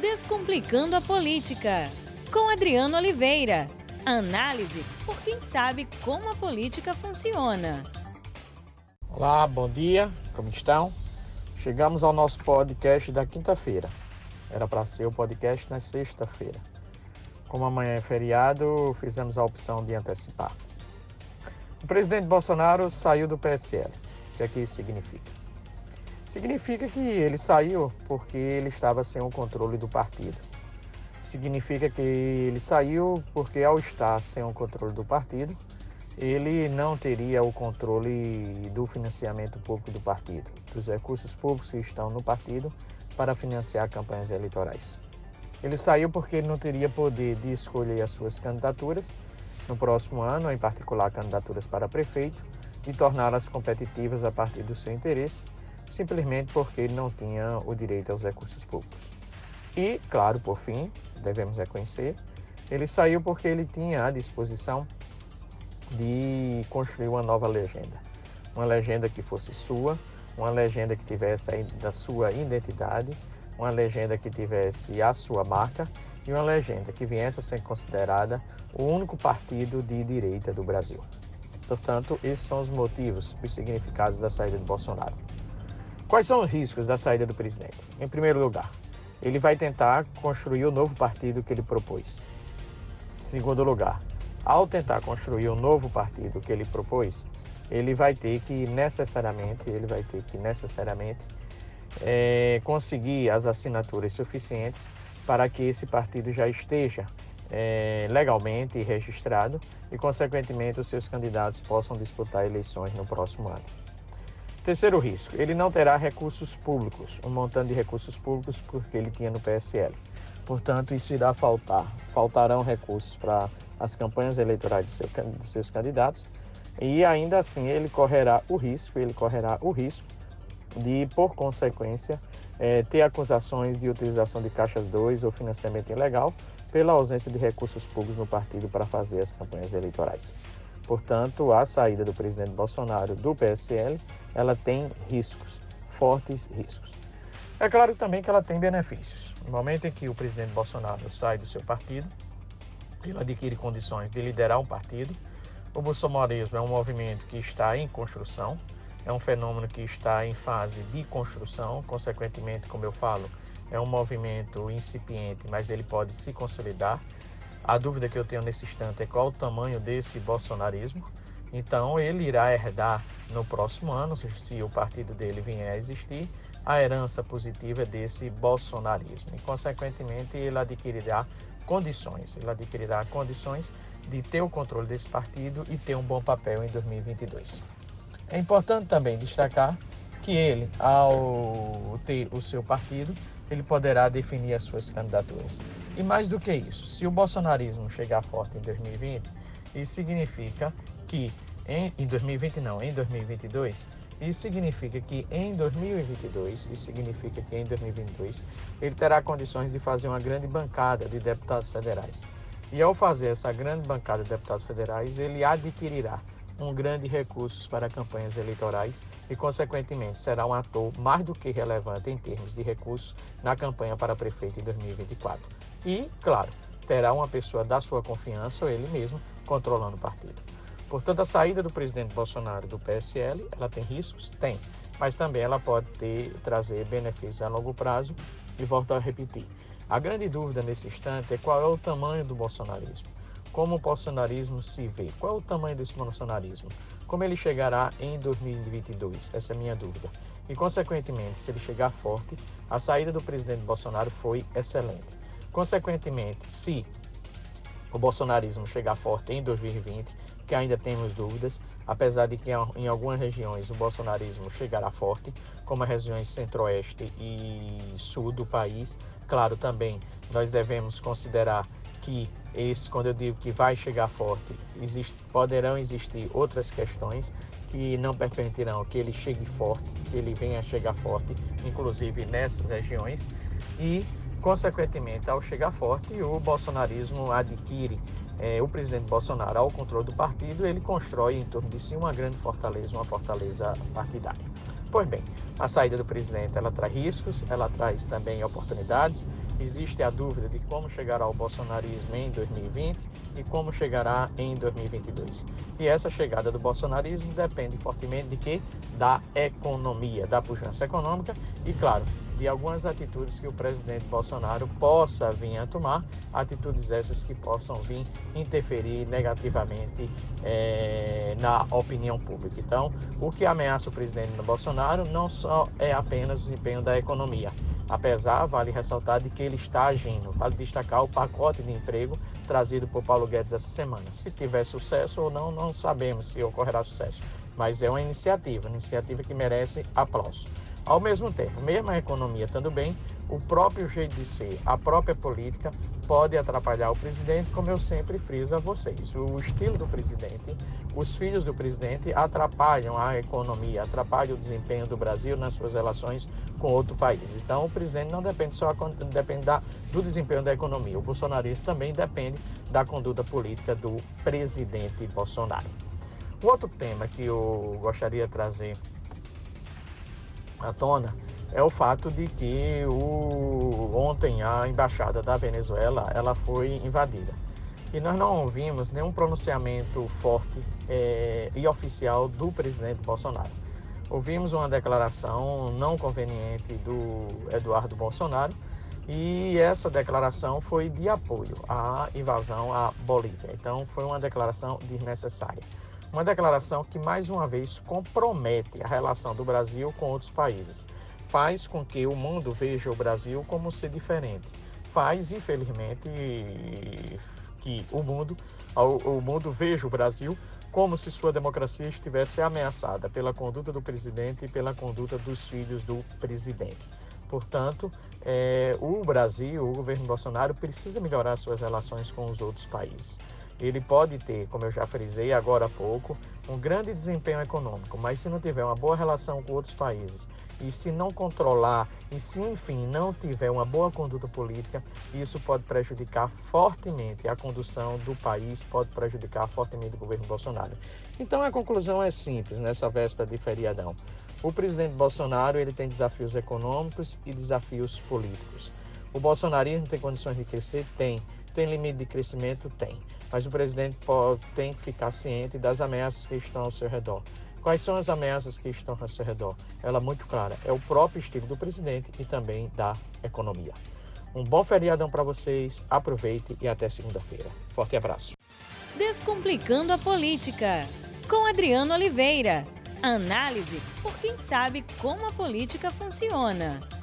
Descomplicando a Política, com Adriano Oliveira. Análise por quem sabe como a política funciona. Olá, bom dia, como estão? Chegamos ao nosso podcast da quinta-feira. Era para ser o podcast na sexta-feira. Como amanhã é feriado, fizemos a opção de antecipar. O presidente Bolsonaro saiu do PSL. O que é que isso significa? Significa que ele saiu porque ele estava sem o controle do partido. Significa que ele saiu porque, ao estar sem o controle do partido, ele não teria o controle do financiamento público do partido, dos recursos públicos que estão no partido para financiar campanhas eleitorais. Ele saiu porque ele não teria poder de escolher as suas candidaturas no próximo ano, em particular candidaturas para prefeito, e torná-las competitivas a partir do seu interesse simplesmente porque ele não tinha o direito aos recursos públicos. E, claro, por fim, devemos reconhecer, ele saiu porque ele tinha à disposição de construir uma nova legenda. Uma legenda que fosse sua, uma legenda que tivesse a sua identidade, uma legenda que tivesse a sua marca e uma legenda que viesse a ser considerada o único partido de direita do Brasil. Portanto, esses são os motivos, os significados da saída de Bolsonaro. Quais são os riscos da saída do presidente? Em primeiro lugar, ele vai tentar construir o novo partido que ele propôs. Segundo lugar, ao tentar construir o novo partido que ele propôs, ele vai ter que necessariamente, ele vai ter que necessariamente é, conseguir as assinaturas suficientes para que esse partido já esteja é, legalmente registrado e, consequentemente, os seus candidatos possam disputar eleições no próximo ano. Terceiro risco, ele não terá recursos públicos, um montante de recursos públicos porque ele tinha no PSL. Portanto, isso irá faltar. Faltarão recursos para as campanhas eleitorais de, seu, seus candidatos e ainda assim ele correrá o risco, ele correrá o risco de, por consequência, é, ter acusações de utilização de caixas 2 ou financiamento ilegal pela ausência de recursos públicos no partido para fazer as campanhas eleitorais. Portanto, a saída do presidente Bolsonaro do PSL, ela tem riscos, fortes riscos. É claro também que ela tem benefícios. No momento em que o presidente Bolsonaro sai do seu partido, ele adquire condições de liderar um partido. O bolsonarismo é um movimento que está em construção, é um fenômeno que está em fase de construção, consequentemente, como eu falo, é um movimento incipiente, mas ele pode se consolidar a dúvida que eu tenho nesse instante é qual o tamanho desse bolsonarismo. Então, ele irá herdar no próximo ano, se o partido dele vier a existir, a herança positiva desse bolsonarismo. E, consequentemente, ele adquirirá condições, ele adquirirá condições de ter o controle desse partido e ter um bom papel em 2022. É importante também destacar que ele, ao ter o seu partido, ele poderá definir as suas candidaturas. E mais do que isso, se o bolsonarismo chegar forte em 2020, isso significa que em, em 2020 não, em 2022, isso significa que em 2022, isso significa que em 2022 ele terá condições de fazer uma grande bancada de deputados federais. E ao fazer essa grande bancada de deputados federais, ele adquirirá um grande recursos para campanhas eleitorais e, consequentemente, será um ator mais do que relevante em termos de recursos na campanha para prefeito em 2024. E, claro, terá uma pessoa da sua confiança ou ele mesmo controlando o partido. Portanto, a saída do presidente Bolsonaro do PSL, ela tem riscos? Tem, mas também ela pode ter, trazer benefícios a longo prazo e volto a repetir. A grande dúvida nesse instante é qual é o tamanho do bolsonarismo como o bolsonarismo se vê? Qual é o tamanho desse bolsonarismo? Como ele chegará em 2022? Essa é a minha dúvida. E, consequentemente, se ele chegar forte, a saída do presidente Bolsonaro foi excelente. Consequentemente, se o bolsonarismo chegar forte em 2020, que ainda temos dúvidas, apesar de que em algumas regiões o bolsonarismo chegará forte, como as regiões centro-oeste e sul do país. Claro, também nós devemos considerar que esse, quando eu digo que vai chegar forte, existe, poderão existir outras questões que não permitirão que ele chegue forte, que ele venha a chegar forte, inclusive nessas regiões, e, consequentemente, ao chegar forte, o bolsonarismo adquire é, o presidente Bolsonaro ao controle do partido, ele constrói em torno de si uma grande fortaleza, uma fortaleza partidária. Pois bem, a saída do presidente ela traz riscos, ela traz também oportunidades. Existe a dúvida de como chegará o bolsonarismo em 2020 e como chegará em 2022. E essa chegada do bolsonarismo depende fortemente de que da economia, da pujança econômica e, claro, de algumas atitudes que o presidente Bolsonaro possa vir a tomar, atitudes essas que possam vir interferir negativamente é, na opinião pública. Então, o que ameaça o presidente Bolsonaro não só é apenas o desempenho da economia, apesar, vale ressaltar, de que ele está agindo. Vale destacar o pacote de emprego trazido por Paulo Guedes essa semana. Se tiver sucesso ou não, não sabemos se ocorrerá sucesso, mas é uma iniciativa, uma iniciativa que merece aplauso. Ao mesmo tempo, mesmo a economia estando bem, o próprio jeito de ser, a própria política pode atrapalhar o presidente, como eu sempre friso a vocês. O estilo do presidente, os filhos do presidente atrapalham a economia, atrapalham o desempenho do Brasil nas suas relações com outros países. Então, o presidente não depende só depende da, do desempenho da economia. O bolsonarismo também depende da conduta política do presidente Bolsonaro. O outro tema que eu gostaria de trazer à tona é o fato de que o, ontem a embaixada da Venezuela ela foi invadida e nós não ouvimos nenhum pronunciamento forte é, e oficial do presidente Bolsonaro. Ouvimos uma declaração não conveniente do Eduardo Bolsonaro e essa declaração foi de apoio à invasão à Bolívia. Então foi uma declaração desnecessária. Uma declaração que, mais uma vez, compromete a relação do Brasil com outros países. Faz com que o mundo veja o Brasil como ser diferente. Faz, infelizmente, que o mundo, o mundo veja o Brasil como se sua democracia estivesse ameaçada pela conduta do presidente e pela conduta dos filhos do presidente. Portanto, é, o Brasil, o governo Bolsonaro, precisa melhorar suas relações com os outros países ele pode ter, como eu já frisei agora há pouco, um grande desempenho econômico, mas se não tiver uma boa relação com outros países e se não controlar e se enfim não tiver uma boa conduta política, isso pode prejudicar fortemente a condução do país, pode prejudicar fortemente o governo Bolsonaro. Então a conclusão é simples nessa véspera de feriadão. O presidente Bolsonaro ele tem desafios econômicos e desafios políticos. O bolsonarismo tem condições de crescer? Tem. Tem limite de crescimento? Tem. Mas o presidente pode, tem que ficar ciente das ameaças que estão ao seu redor. Quais são as ameaças que estão ao seu redor? Ela é muito clara. É o próprio estilo do presidente e também da economia. Um bom feriadão para vocês. Aproveite e até segunda-feira. Forte abraço. Descomplicando a política. Com Adriano Oliveira. Análise por quem sabe como a política funciona.